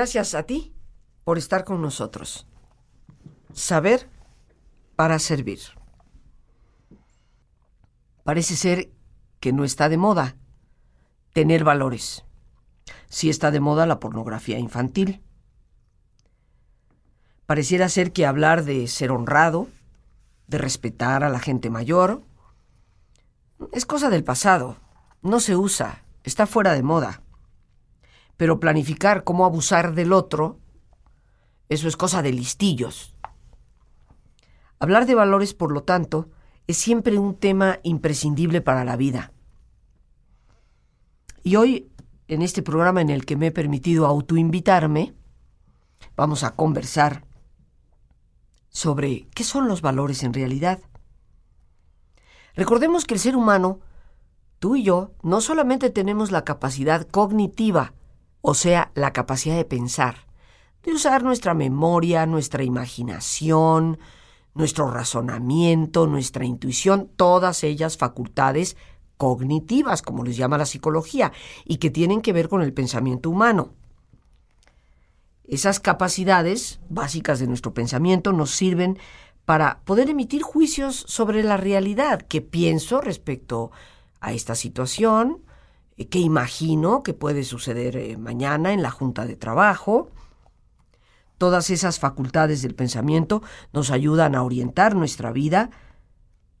Gracias a ti por estar con nosotros. Saber para servir. Parece ser que no está de moda tener valores. Sí está de moda la pornografía infantil. Pareciera ser que hablar de ser honrado, de respetar a la gente mayor, es cosa del pasado, no se usa, está fuera de moda. Pero planificar cómo abusar del otro, eso es cosa de listillos. Hablar de valores, por lo tanto, es siempre un tema imprescindible para la vida. Y hoy, en este programa en el que me he permitido autoinvitarme, vamos a conversar sobre qué son los valores en realidad. Recordemos que el ser humano, tú y yo, no solamente tenemos la capacidad cognitiva, o sea, la capacidad de pensar, de usar nuestra memoria, nuestra imaginación, nuestro razonamiento, nuestra intuición, todas ellas facultades cognitivas, como les llama la psicología, y que tienen que ver con el pensamiento humano. Esas capacidades básicas de nuestro pensamiento nos sirven para poder emitir juicios sobre la realidad, qué pienso respecto a esta situación, eh, qué imagino que puede suceder eh, mañana en la junta de trabajo, Todas esas facultades del pensamiento nos ayudan a orientar nuestra vida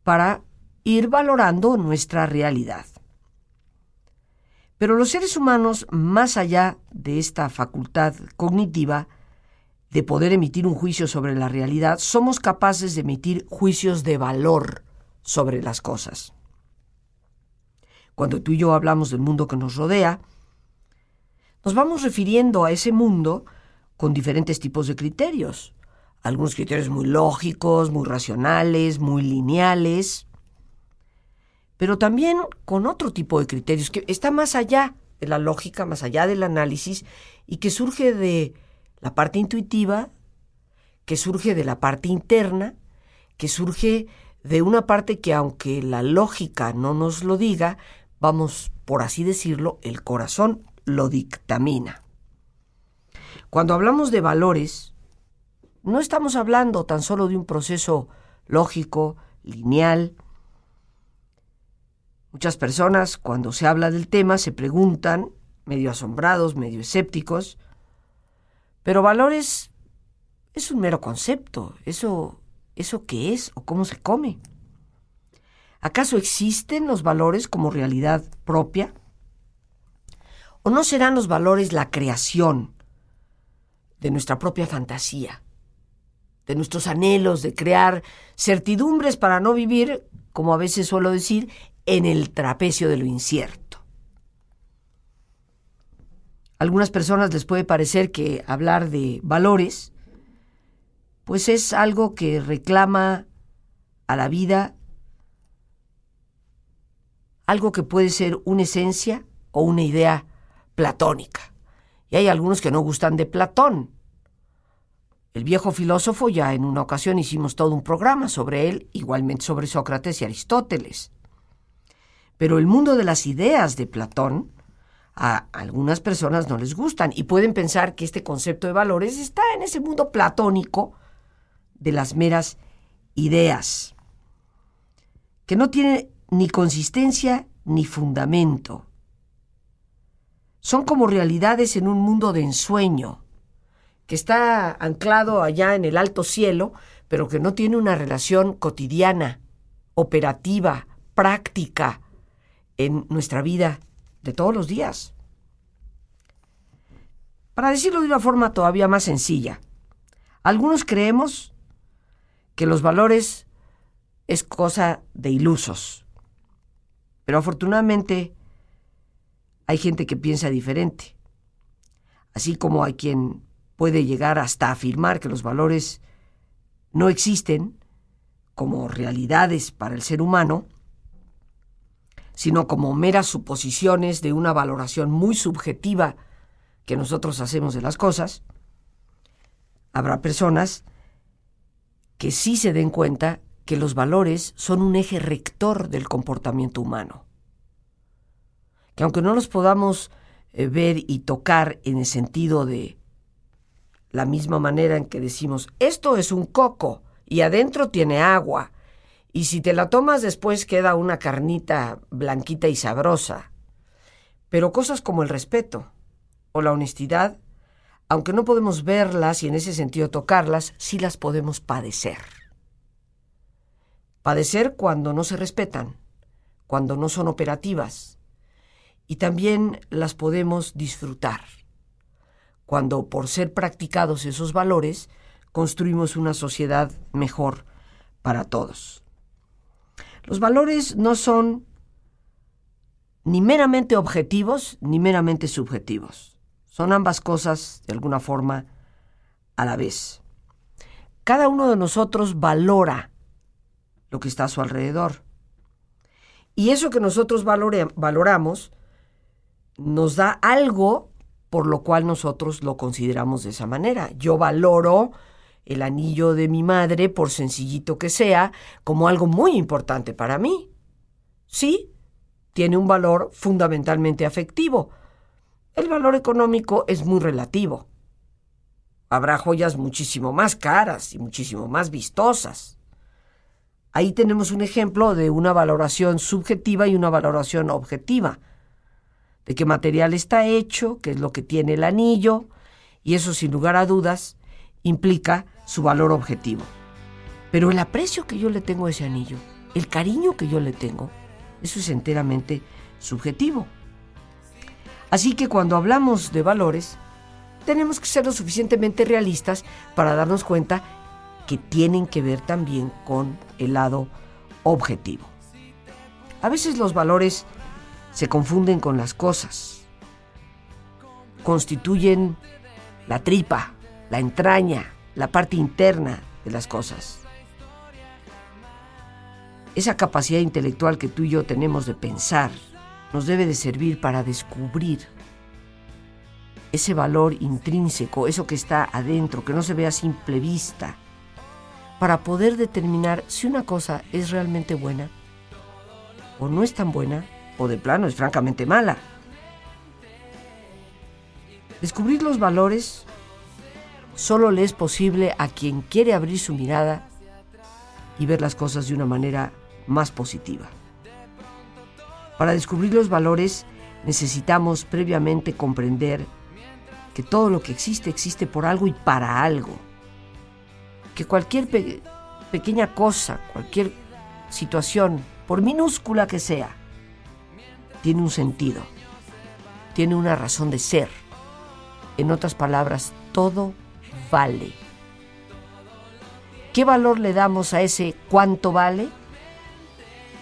para ir valorando nuestra realidad. Pero los seres humanos, más allá de esta facultad cognitiva de poder emitir un juicio sobre la realidad, somos capaces de emitir juicios de valor sobre las cosas. Cuando tú y yo hablamos del mundo que nos rodea, nos vamos refiriendo a ese mundo con diferentes tipos de criterios. Algunos criterios muy lógicos, muy racionales, muy lineales, pero también con otro tipo de criterios que está más allá de la lógica, más allá del análisis y que surge de la parte intuitiva, que surge de la parte interna, que surge de una parte que aunque la lógica no nos lo diga, vamos, por así decirlo, el corazón lo dictamina. Cuando hablamos de valores, no estamos hablando tan solo de un proceso lógico, lineal. Muchas personas, cuando se habla del tema, se preguntan, medio asombrados, medio escépticos, pero valores es un mero concepto. ¿Eso, eso qué es o cómo se come? ¿Acaso existen los valores como realidad propia? ¿O no serán los valores la creación de nuestra propia fantasía, de nuestros anhelos de crear certidumbres para no vivir, como a veces suelo decir, en el trapecio de lo incierto. A algunas personas les puede parecer que hablar de valores, pues es algo que reclama a la vida algo que puede ser una esencia o una idea platónica. Y hay algunos que no gustan de Platón. El viejo filósofo, ya en una ocasión hicimos todo un programa sobre él, igualmente sobre Sócrates y Aristóteles. Pero el mundo de las ideas de Platón a algunas personas no les gustan y pueden pensar que este concepto de valores está en ese mundo platónico de las meras ideas, que no tiene ni consistencia ni fundamento son como realidades en un mundo de ensueño, que está anclado allá en el alto cielo, pero que no tiene una relación cotidiana, operativa, práctica en nuestra vida de todos los días. Para decirlo de una forma todavía más sencilla, algunos creemos que los valores es cosa de ilusos, pero afortunadamente hay gente que piensa diferente. Así como hay quien puede llegar hasta afirmar que los valores no existen como realidades para el ser humano, sino como meras suposiciones de una valoración muy subjetiva que nosotros hacemos de las cosas, habrá personas que sí se den cuenta que los valores son un eje rector del comportamiento humano que aunque no los podamos eh, ver y tocar en el sentido de la misma manera en que decimos, esto es un coco y adentro tiene agua, y si te la tomas después queda una carnita blanquita y sabrosa. Pero cosas como el respeto o la honestidad, aunque no podemos verlas y en ese sentido tocarlas, sí las podemos padecer. Padecer cuando no se respetan, cuando no son operativas, y también las podemos disfrutar cuando por ser practicados esos valores construimos una sociedad mejor para todos. Los valores no son ni meramente objetivos ni meramente subjetivos. Son ambas cosas, de alguna forma, a la vez. Cada uno de nosotros valora lo que está a su alrededor. Y eso que nosotros valoramos nos da algo por lo cual nosotros lo consideramos de esa manera. Yo valoro el anillo de mi madre, por sencillito que sea, como algo muy importante para mí. Sí, tiene un valor fundamentalmente afectivo. El valor económico es muy relativo. Habrá joyas muchísimo más caras y muchísimo más vistosas. Ahí tenemos un ejemplo de una valoración subjetiva y una valoración objetiva de qué material está hecho, qué es lo que tiene el anillo, y eso sin lugar a dudas implica su valor objetivo. Pero el aprecio que yo le tengo a ese anillo, el cariño que yo le tengo, eso es enteramente subjetivo. Así que cuando hablamos de valores, tenemos que ser lo suficientemente realistas para darnos cuenta que tienen que ver también con el lado objetivo. A veces los valores se confunden con las cosas. Constituyen la tripa, la entraña, la parte interna de las cosas. Esa capacidad intelectual que tú y yo tenemos de pensar nos debe de servir para descubrir ese valor intrínseco, eso que está adentro, que no se ve a simple vista, para poder determinar si una cosa es realmente buena o no es tan buena o de plano es francamente mala. Descubrir los valores solo le es posible a quien quiere abrir su mirada y ver las cosas de una manera más positiva. Para descubrir los valores necesitamos previamente comprender que todo lo que existe existe por algo y para algo. Que cualquier pequeña cosa, cualquier situación, por minúscula que sea, tiene un sentido, tiene una razón de ser. En otras palabras, todo vale. ¿Qué valor le damos a ese cuánto vale?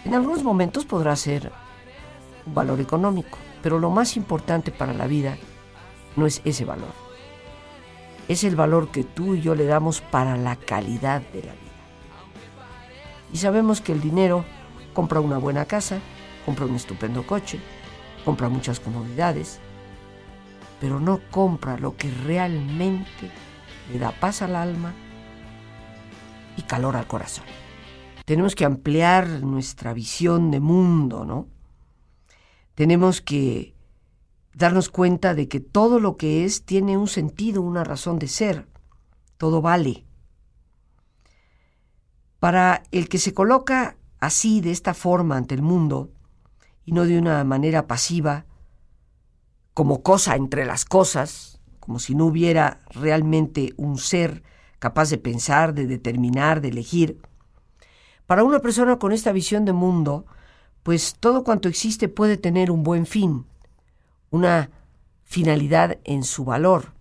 En algunos momentos podrá ser un valor económico, pero lo más importante para la vida no es ese valor. Es el valor que tú y yo le damos para la calidad de la vida. Y sabemos que el dinero compra una buena casa, compra un estupendo coche, compra muchas comodidades, pero no compra lo que realmente le da paz al alma y calor al corazón. Tenemos que ampliar nuestra visión de mundo, ¿no? Tenemos que darnos cuenta de que todo lo que es tiene un sentido, una razón de ser. Todo vale. Para el que se coloca así, de esta forma, ante el mundo, y no de una manera pasiva, como cosa entre las cosas, como si no hubiera realmente un ser capaz de pensar, de determinar, de elegir. Para una persona con esta visión de mundo, pues todo cuanto existe puede tener un buen fin, una finalidad en su valor.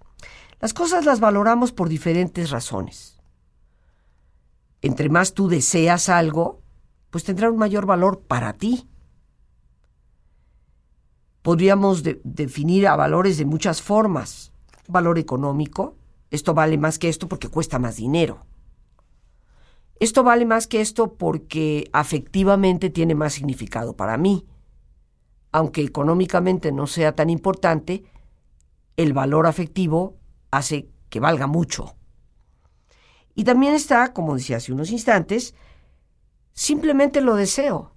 Las cosas las valoramos por diferentes razones. Entre más tú deseas algo, pues tendrá un mayor valor para ti podríamos definir a valores de muchas formas. Valor económico, esto vale más que esto porque cuesta más dinero. Esto vale más que esto porque afectivamente tiene más significado para mí. Aunque económicamente no sea tan importante, el valor afectivo hace que valga mucho. Y también está, como decía hace unos instantes, simplemente lo deseo.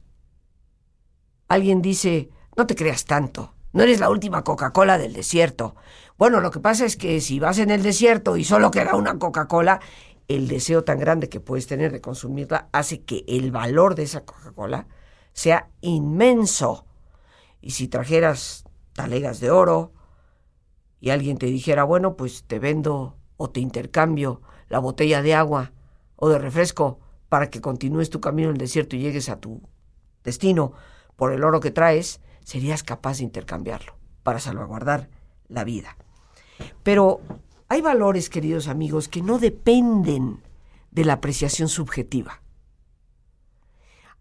Alguien dice, no te creas tanto. No eres la última Coca-Cola del desierto. Bueno, lo que pasa es que si vas en el desierto y solo queda una Coca-Cola, el deseo tan grande que puedes tener de consumirla hace que el valor de esa Coca-Cola sea inmenso. Y si trajeras talegas de oro y alguien te dijera, bueno, pues te vendo o te intercambio la botella de agua o de refresco para que continúes tu camino en el desierto y llegues a tu destino por el oro que traes, serías capaz de intercambiarlo para salvaguardar la vida. Pero hay valores, queridos amigos, que no dependen de la apreciación subjetiva.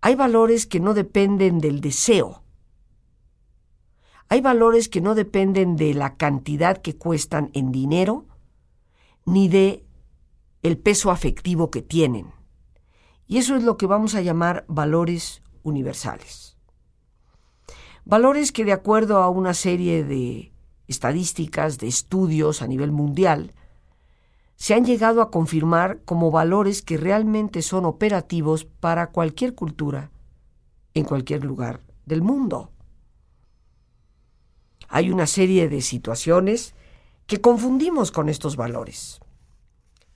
Hay valores que no dependen del deseo. Hay valores que no dependen de la cantidad que cuestan en dinero ni de el peso afectivo que tienen. Y eso es lo que vamos a llamar valores universales. Valores que de acuerdo a una serie de estadísticas, de estudios a nivel mundial, se han llegado a confirmar como valores que realmente son operativos para cualquier cultura en cualquier lugar del mundo. Hay una serie de situaciones que confundimos con estos valores.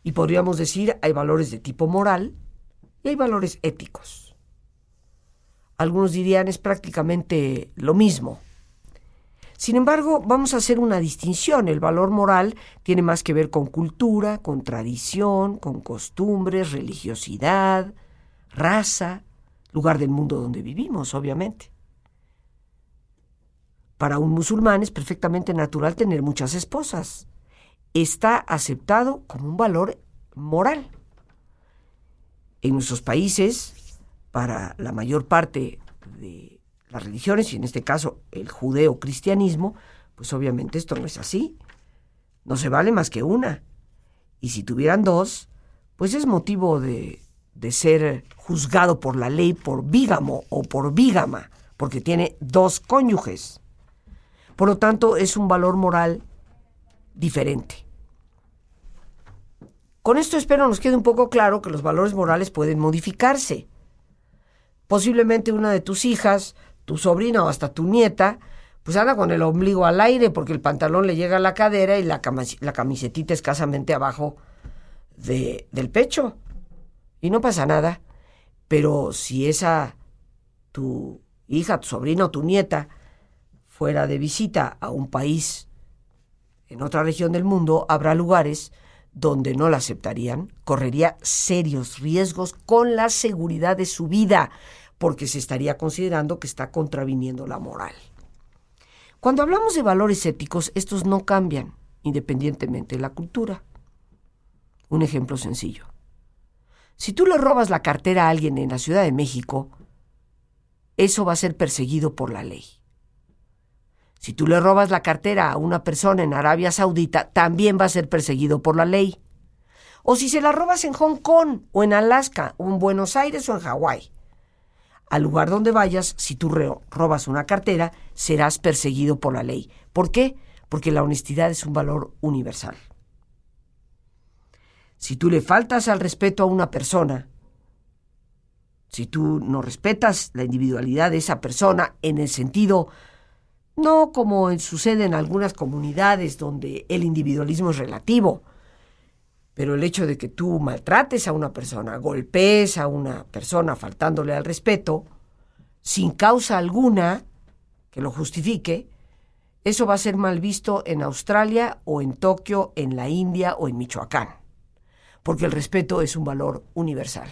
Y podríamos decir, hay valores de tipo moral y hay valores éticos. Algunos dirían es prácticamente lo mismo. Sin embargo, vamos a hacer una distinción. El valor moral tiene más que ver con cultura, con tradición, con costumbres, religiosidad, raza, lugar del mundo donde vivimos, obviamente. Para un musulmán es perfectamente natural tener muchas esposas. Está aceptado como un valor moral. En nuestros países, para la mayor parte de las religiones, y en este caso el judeo-cristianismo, pues obviamente esto no es así. No se vale más que una. Y si tuvieran dos, pues es motivo de, de ser juzgado por la ley por bígamo o por bígama, porque tiene dos cónyuges. Por lo tanto, es un valor moral diferente. Con esto espero nos quede un poco claro que los valores morales pueden modificarse. Posiblemente una de tus hijas tu sobrina o hasta tu nieta, pues anda con el ombligo al aire porque el pantalón le llega a la cadera y la, la camisetita escasamente abajo de, del pecho. Y no pasa nada. Pero si esa tu hija, tu sobrina o tu nieta fuera de visita a un país en otra región del mundo, habrá lugares donde no la aceptarían, correría serios riesgos con la seguridad de su vida porque se estaría considerando que está contraviniendo la moral. Cuando hablamos de valores éticos, estos no cambian independientemente de la cultura. Un ejemplo sencillo. Si tú le robas la cartera a alguien en la Ciudad de México, eso va a ser perseguido por la ley. Si tú le robas la cartera a una persona en Arabia Saudita, también va a ser perseguido por la ley. O si se la robas en Hong Kong, o en Alaska, o en Buenos Aires, o en Hawái, al lugar donde vayas, si tú robas una cartera, serás perseguido por la ley. ¿Por qué? Porque la honestidad es un valor universal. Si tú le faltas al respeto a una persona, si tú no respetas la individualidad de esa persona en el sentido, no como sucede en algunas comunidades donde el individualismo es relativo, pero el hecho de que tú maltrates a una persona, golpees a una persona faltándole al respeto, sin causa alguna que lo justifique, eso va a ser mal visto en Australia o en Tokio, en la India o en Michoacán, porque el respeto es un valor universal.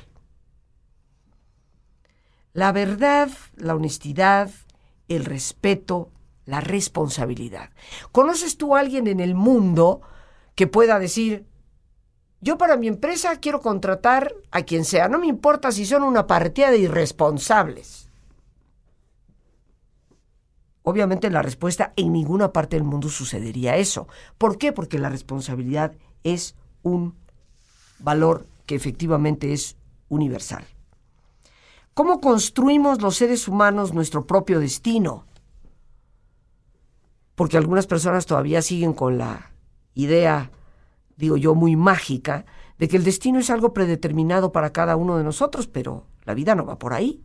La verdad, la honestidad, el respeto, la responsabilidad. ¿Conoces tú a alguien en el mundo que pueda decir, yo para mi empresa quiero contratar a quien sea, no me importa si son una partida de irresponsables. Obviamente la respuesta en ninguna parte del mundo sucedería eso. ¿Por qué? Porque la responsabilidad es un valor que efectivamente es universal. ¿Cómo construimos los seres humanos nuestro propio destino? Porque algunas personas todavía siguen con la idea digo yo, muy mágica, de que el destino es algo predeterminado para cada uno de nosotros, pero la vida no va por ahí.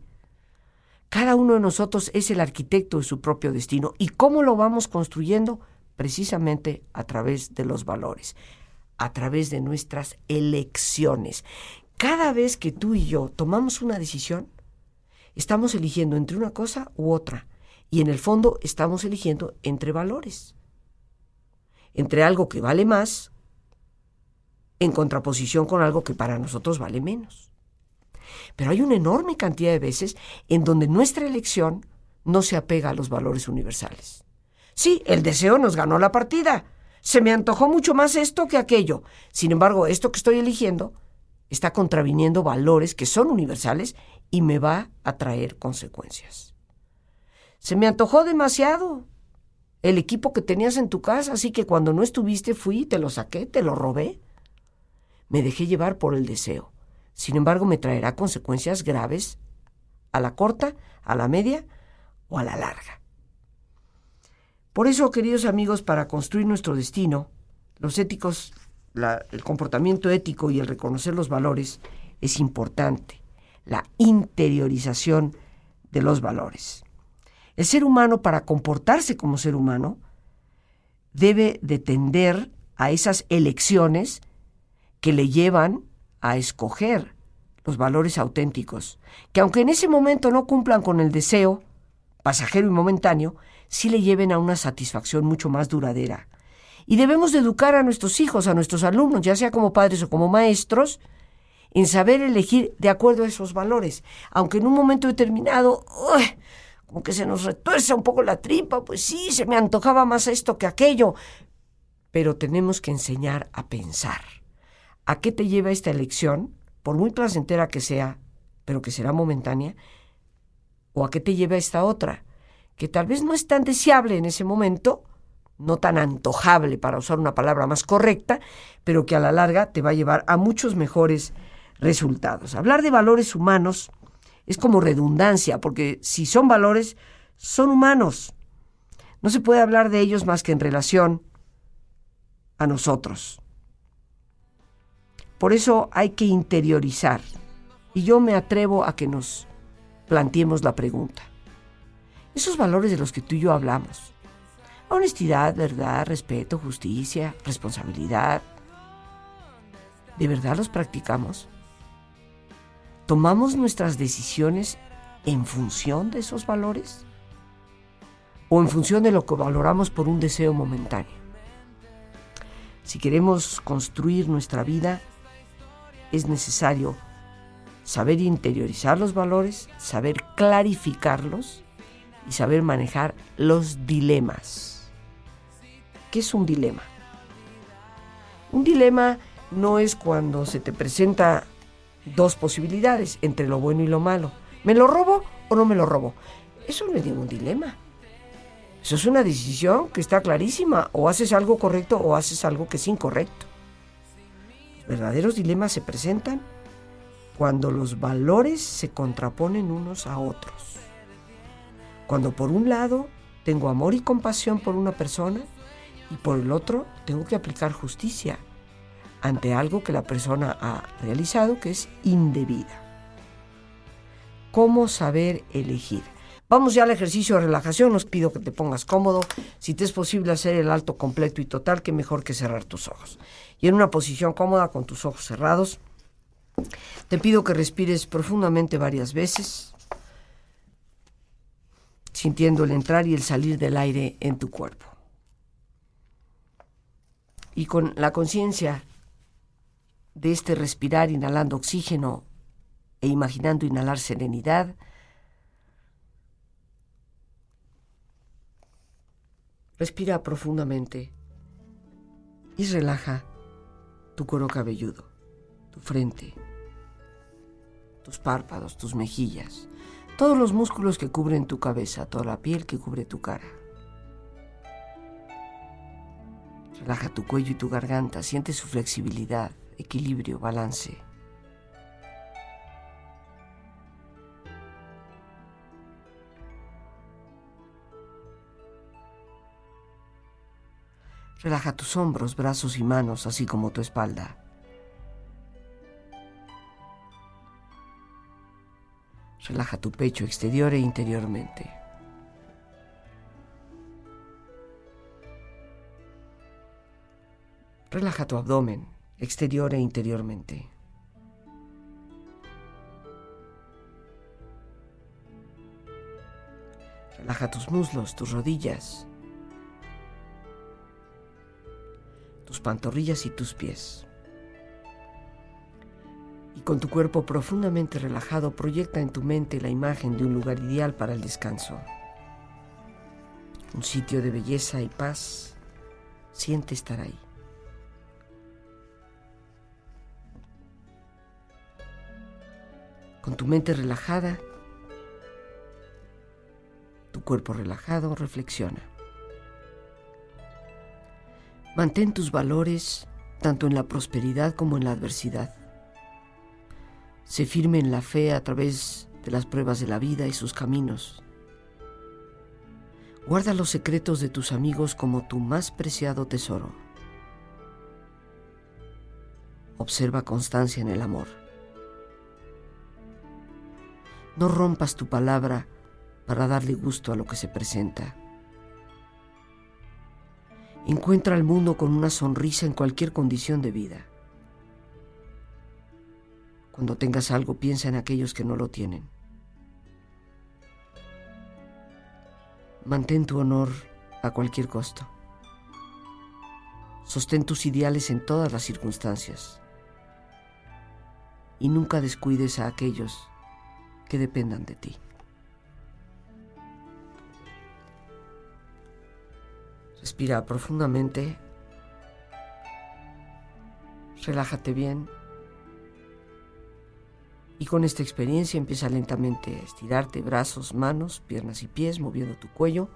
Cada uno de nosotros es el arquitecto de su propio destino. ¿Y cómo lo vamos construyendo? Precisamente a través de los valores, a través de nuestras elecciones. Cada vez que tú y yo tomamos una decisión, estamos eligiendo entre una cosa u otra. Y en el fondo estamos eligiendo entre valores. Entre algo que vale más en contraposición con algo que para nosotros vale menos. Pero hay una enorme cantidad de veces en donde nuestra elección no se apega a los valores universales. Sí, el deseo nos ganó la partida. Se me antojó mucho más esto que aquello. Sin embargo, esto que estoy eligiendo está contraviniendo valores que son universales y me va a traer consecuencias. Se me antojó demasiado el equipo que tenías en tu casa, así que cuando no estuviste fui, te lo saqué, te lo robé. Me dejé llevar por el deseo. Sin embargo, me traerá consecuencias graves a la corta, a la media o a la larga. Por eso, queridos amigos, para construir nuestro destino, los éticos, el comportamiento ético y el reconocer los valores es importante. La interiorización de los valores. El ser humano, para comportarse como ser humano, debe de tender a esas elecciones que le llevan a escoger los valores auténticos, que aunque en ese momento no cumplan con el deseo, pasajero y momentáneo, sí le lleven a una satisfacción mucho más duradera. Y debemos de educar a nuestros hijos, a nuestros alumnos, ya sea como padres o como maestros, en saber elegir de acuerdo a esos valores, aunque en un momento determinado, como que se nos retuerza un poco la tripa, pues sí, se me antojaba más esto que aquello, pero tenemos que enseñar a pensar. ¿A qué te lleva esta elección? Por muy placentera que sea, pero que será momentánea. ¿O a qué te lleva esta otra? Que tal vez no es tan deseable en ese momento, no tan antojable para usar una palabra más correcta, pero que a la larga te va a llevar a muchos mejores resultados. Hablar de valores humanos es como redundancia, porque si son valores, son humanos. No se puede hablar de ellos más que en relación a nosotros. Por eso hay que interiorizar. Y yo me atrevo a que nos planteemos la pregunta. Esos valores de los que tú y yo hablamos, honestidad, verdad, respeto, justicia, responsabilidad, ¿de verdad los practicamos? ¿Tomamos nuestras decisiones en función de esos valores? ¿O en función de lo que valoramos por un deseo momentáneo? Si queremos construir nuestra vida, es necesario saber interiorizar los valores, saber clarificarlos y saber manejar los dilemas. ¿Qué es un dilema? Un dilema no es cuando se te presenta dos posibilidades entre lo bueno y lo malo. ¿Me lo robo o no me lo robo? Eso no es ningún dilema. Eso es una decisión que está clarísima. O haces algo correcto o haces algo que es incorrecto verdaderos dilemas se presentan cuando los valores se contraponen unos a otros. Cuando por un lado tengo amor y compasión por una persona y por el otro tengo que aplicar justicia ante algo que la persona ha realizado que es indebida. ¿Cómo saber elegir? Vamos ya al ejercicio de relajación. Os pido que te pongas cómodo. Si te es posible hacer el alto completo y total, que mejor que cerrar tus ojos y en una posición cómoda con tus ojos cerrados. Te pido que respires profundamente varias veces, sintiendo el entrar y el salir del aire en tu cuerpo. Y con la conciencia de este respirar inhalando oxígeno e imaginando inhalar serenidad, respira profundamente y relaja tu cuero cabelludo, tu frente, tus párpados, tus mejillas, todos los músculos que cubren tu cabeza, toda la piel que cubre tu cara. Relaja tu cuello y tu garganta, siente su flexibilidad, equilibrio, balance. Relaja tus hombros, brazos y manos, así como tu espalda. Relaja tu pecho exterior e interiormente. Relaja tu abdomen, exterior e interiormente. Relaja tus muslos, tus rodillas, tus pantorrillas y tus pies. Y con tu cuerpo profundamente relajado, proyecta en tu mente la imagen de un lugar ideal para el descanso. Un sitio de belleza y paz. Siente estar ahí. Con tu mente relajada, tu cuerpo relajado, reflexiona. Mantén tus valores tanto en la prosperidad como en la adversidad. Sé firme en la fe a través de las pruebas de la vida y sus caminos. Guarda los secretos de tus amigos como tu más preciado tesoro. Observa constancia en el amor. No rompas tu palabra para darle gusto a lo que se presenta. Encuentra al mundo con una sonrisa en cualquier condición de vida. Cuando tengas algo, piensa en aquellos que no lo tienen. Mantén tu honor a cualquier costo. Sostén tus ideales en todas las circunstancias. Y nunca descuides a aquellos que dependan de ti. Respira profundamente. Relájate bien. Y con esta experiencia empieza lentamente a estirarte brazos, manos, piernas y pies, moviendo tu cuello,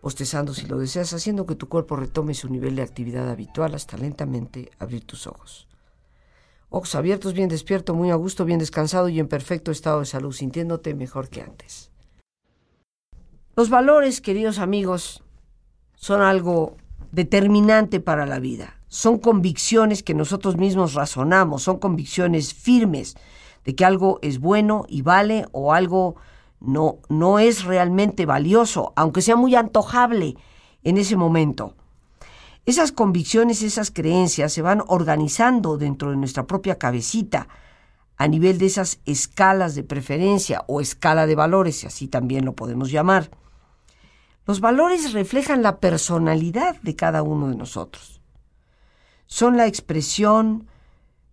postezando si lo deseas, haciendo que tu cuerpo retome su nivel de actividad habitual hasta lentamente abrir tus ojos. Ojos abiertos, bien despierto, muy a gusto, bien descansado y en perfecto estado de salud, sintiéndote mejor que antes. Los valores, queridos amigos, son algo determinante para la vida. Son convicciones que nosotros mismos razonamos, son convicciones firmes de que algo es bueno y vale o algo no, no es realmente valioso, aunque sea muy antojable en ese momento. Esas convicciones, esas creencias se van organizando dentro de nuestra propia cabecita a nivel de esas escalas de preferencia o escala de valores, si así también lo podemos llamar. Los valores reflejan la personalidad de cada uno de nosotros. Son la expresión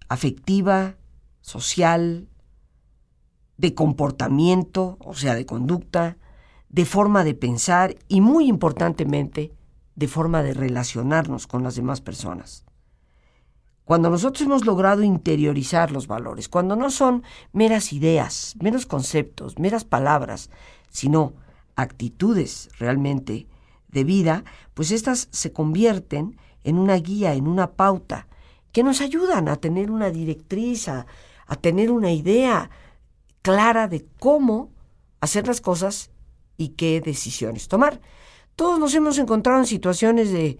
afectiva, social, de comportamiento, o sea, de conducta, de forma de pensar y muy importantemente de forma de relacionarnos con las demás personas. Cuando nosotros hemos logrado interiorizar los valores, cuando no son meras ideas, meros conceptos, meras palabras, sino actitudes realmente de vida, pues éstas se convierten en una guía, en una pauta, que nos ayudan a tener una directriz, a, a tener una idea clara de cómo hacer las cosas y qué decisiones tomar. Todos nos hemos encontrado en situaciones de,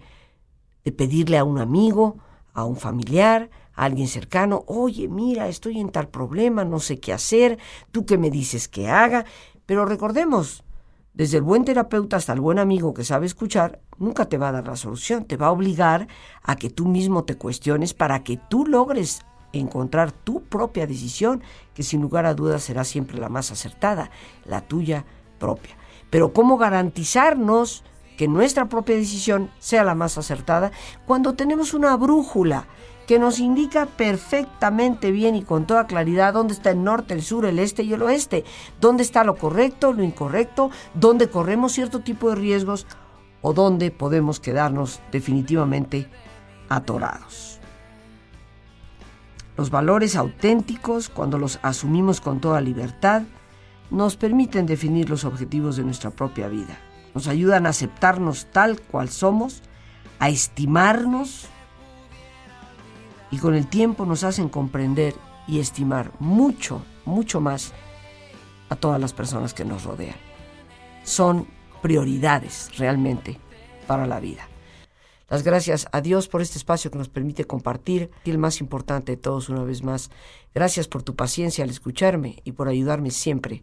de pedirle a un amigo, a un familiar, a alguien cercano, oye, mira, estoy en tal problema, no sé qué hacer, tú qué me dices que haga. Pero recordemos, desde el buen terapeuta hasta el buen amigo que sabe escuchar, nunca te va a dar la solución, te va a obligar a que tú mismo te cuestiones para que tú logres encontrar tu propia decisión, que sin lugar a dudas será siempre la más acertada, la tuya propia. Pero ¿cómo garantizarnos que nuestra propia decisión sea la más acertada cuando tenemos una brújula que nos indica perfectamente bien y con toda claridad dónde está el norte, el sur, el este y el oeste, dónde está lo correcto, lo incorrecto, dónde corremos cierto tipo de riesgos o dónde podemos quedarnos definitivamente atorados. Los valores auténticos, cuando los asumimos con toda libertad, nos permiten definir los objetivos de nuestra propia vida nos ayudan a aceptarnos tal cual somos, a estimarnos y con el tiempo nos hacen comprender y estimar mucho, mucho más a todas las personas que nos rodean. Son prioridades realmente para la vida. Las gracias a Dios por este espacio que nos permite compartir y el más importante de todos una vez más. Gracias por tu paciencia al escucharme y por ayudarme siempre